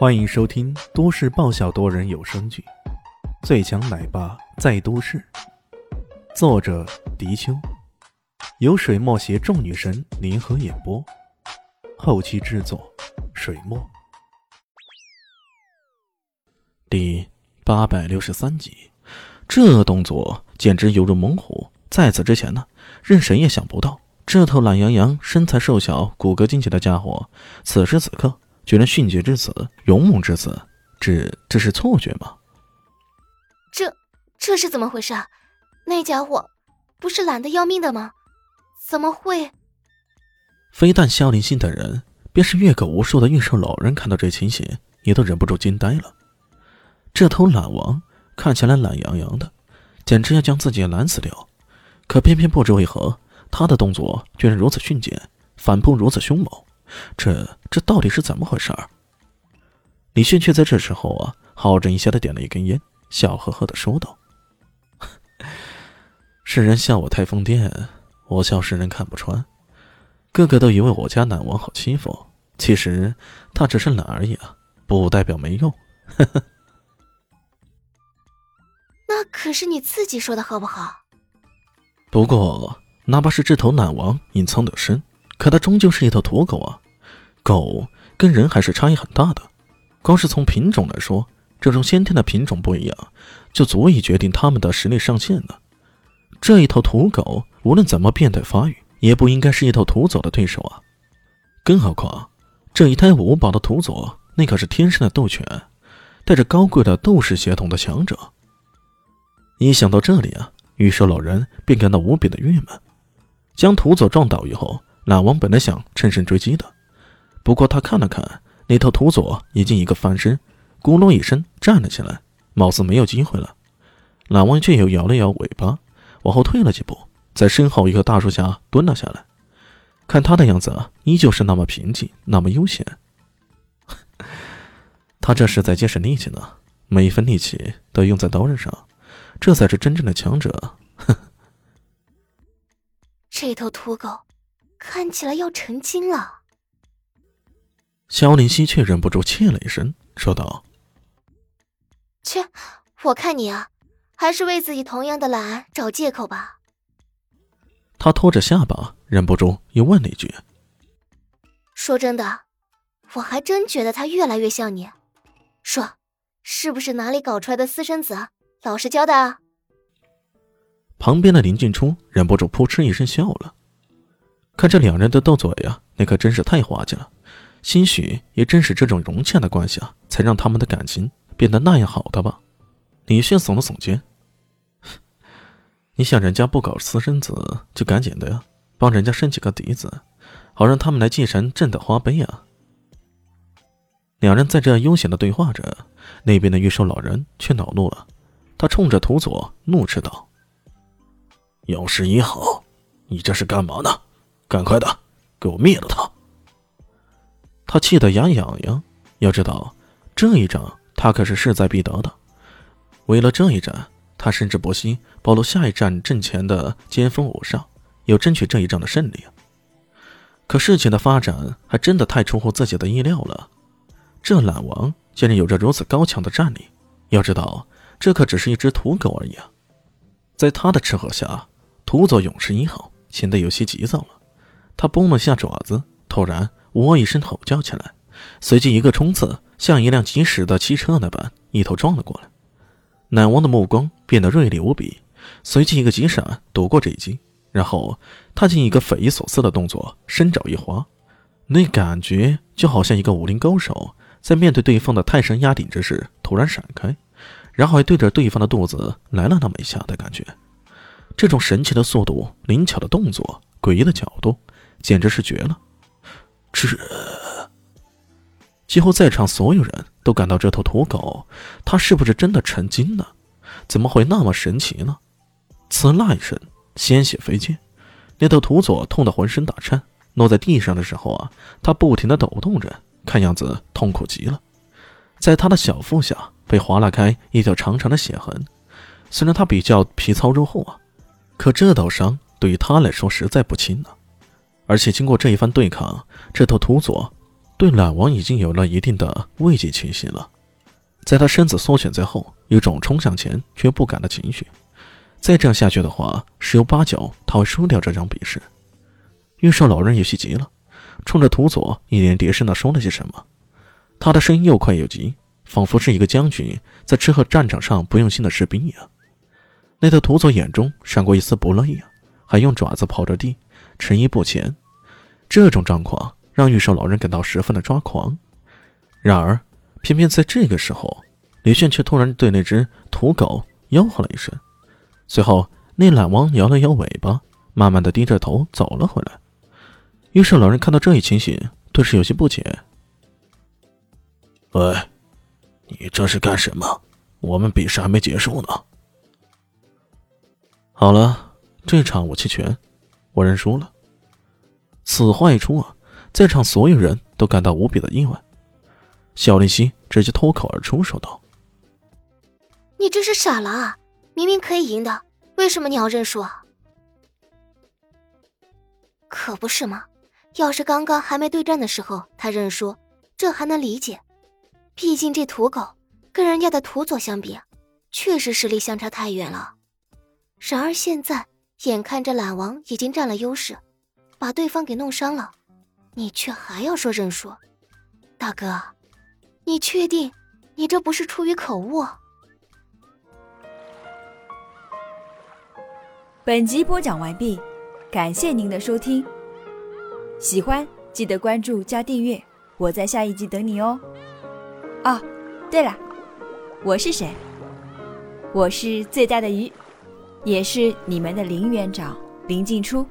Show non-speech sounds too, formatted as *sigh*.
欢迎收听都市爆笑多人有声剧《最强奶爸在都市》，作者：迪秋，由水墨携众女神联合演播，后期制作：水墨。第八百六十三集，这动作简直犹如猛虎。在此之前呢，任谁也想不到，这头懒洋洋、身材瘦小、骨骼惊奇的家伙，此时此刻。居然迅捷至此，勇猛至此，这这是错觉吗？这这是怎么回事？啊那家伙不是懒得要命的吗？怎么会？非但萧林心等人，便是阅狗无数的御兽老人，看到这情形，也都忍不住惊呆了。这头懒王看起来懒洋洋的，简直要将自己懒死掉，可偏偏不知为何，他的动作居然如此迅捷，反扑如此凶猛。这这到底是怎么回事儿？李迅却在这时候啊，好整一下的点了一根烟，笑呵呵的说道：“ *laughs* 世人笑我太疯癫，我笑世人看不穿。个个都以为我家懒王好欺负，其实他只是懒而已啊，不代表没用。*laughs* ”那可是你自己说的好不好？不过，哪怕是这头懒王隐藏的深。可它终究是一头土狗啊，狗跟人还是差异很大的。光是从品种来说，这种先天的品种不一样，就足以决定它们的实力上限了。这一头土狗无论怎么变态发育，也不应该是一头土佐的对手啊。更何况，这一胎五宝的土佐，那可是天生的斗犬，带着高贵的斗士血统的强者。一想到这里啊，御兽老人便感到无比的郁闷。将土佐撞倒以后。懒王本来想乘胜追击的，不过他看了看那头土佐，已经一个翻身，咕噜一声站了起来，貌似没有机会了。懒王却又摇了摇尾巴，往后退了几步，在身后一棵大树下蹲了下来。看他的样子，依旧是那么平静，那么悠闲。*laughs* 他这是在节省力气呢，每一分力气都用在刀刃上，这才是真正的强者。哼 *laughs* 这头土狗。看起来要成精了，萧林希却忍不住切了一声，说道：“切，我看你啊，还是为自己同样的懒找借口吧。”他拖着下巴，忍不住又问了一句：“说真的，我还真觉得他越来越像你，说，是不是哪里搞出来的私生子？老实交代啊！”旁边的林静初忍不住扑哧一声笑了。看这两人的斗嘴呀，那可真是太滑稽了。兴许也正是这种融洽的关系啊，才让他们的感情变得那样好的吧。李迅耸了耸肩：“你想人家不搞私生子，就赶紧的呀，帮人家生几个嫡子，好让他们来继承朕的花呗啊。”两人在这悠闲的对话着，那边的御兽老人却恼怒了，他冲着土佐怒斥道：“药师一好，你这是干嘛呢？”赶快的，给我灭了他！他气得牙痒痒。要知道，这一仗他可是势在必得的。为了这一战，他甚至不惜暴露下一战阵前的尖峰武上，要争取这一仗的胜利。可事情的发展还真的太出乎自己的意料了。这懒王竟然有着如此高强的战力。要知道，这可只是一只土狗而已啊！在他的斥喝下，土佐勇士一号显得有些急躁了。他绷了下爪子，突然“喔”一声吼叫起来，随即一个冲刺，像一辆疾驶的汽车那般一头撞了过来。奶王的目光变得锐利无比，随即一个急闪躲过这一击，然后他竟一个匪夷所思的动作，伸爪一划，那感觉就好像一个武林高手在面对对方的泰山压顶之时突然闪开，然后还对着对方的肚子来了那么一下的感觉。这种神奇的速度、灵巧的动作、诡异的角度。简直是绝了！这几乎在场所有人都感到这头土狗，它是不是真的成精了？怎么会那么神奇呢？呲啦一声，鲜血飞溅，那头土佐痛得浑身打颤，落在地上的时候啊，他不停的抖动着，看样子痛苦极了。在他的小腹下被划拉开一条长长的血痕，虽然他比较皮糙肉厚啊，可这道伤对于他来说实在不轻呢。而且经过这一番对抗，这头土佐对懒王已经有了一定的畏惧情绪了。在他身子缩卷在后，有种冲向前却不敢的情绪。再这样下去的话，十有八九他会输掉这场比试。玉兽老人有些急了，冲着土佐一脸叠声的说了些什么。他的声音又快又急，仿佛是一个将军在斥喝战场上不用心的士兵一样。那头土佐眼中闪过一丝不乐意，还用爪子刨着地，迟疑不前。这种状况让玉兽老人感到十分的抓狂。然而，偏偏在这个时候，李炫却突然对那只土狗吆喝了一声。随后，那懒王摇了摇尾巴，慢慢的低着头走了回来。于是，老人看到这一情形，顿时有些不解：“喂，你这是干什么？我们比试还没结束呢。”好了，这场武器拳，我认输了。此话一出啊，在场所有人都感到无比的意外。小丽西直接脱口而出说道：“你这是傻了啊！”明明可以赢的，为什么你要认输啊？可不是吗？要是刚刚还没对战的时候他认输，这还能理解。毕竟这土狗跟人家的土佐相比，确实实力相差太远了。然而现在，眼看着懒王已经占了优势，把对方给弄伤了，你却还要说认输？大哥，你确定你这不是出于口误？本集播讲完毕，感谢您的收听。喜欢记得关注加订阅，我在下一集等你哦。哦，对了，我是谁？我是最大的鱼，也是你们的林园长林静初。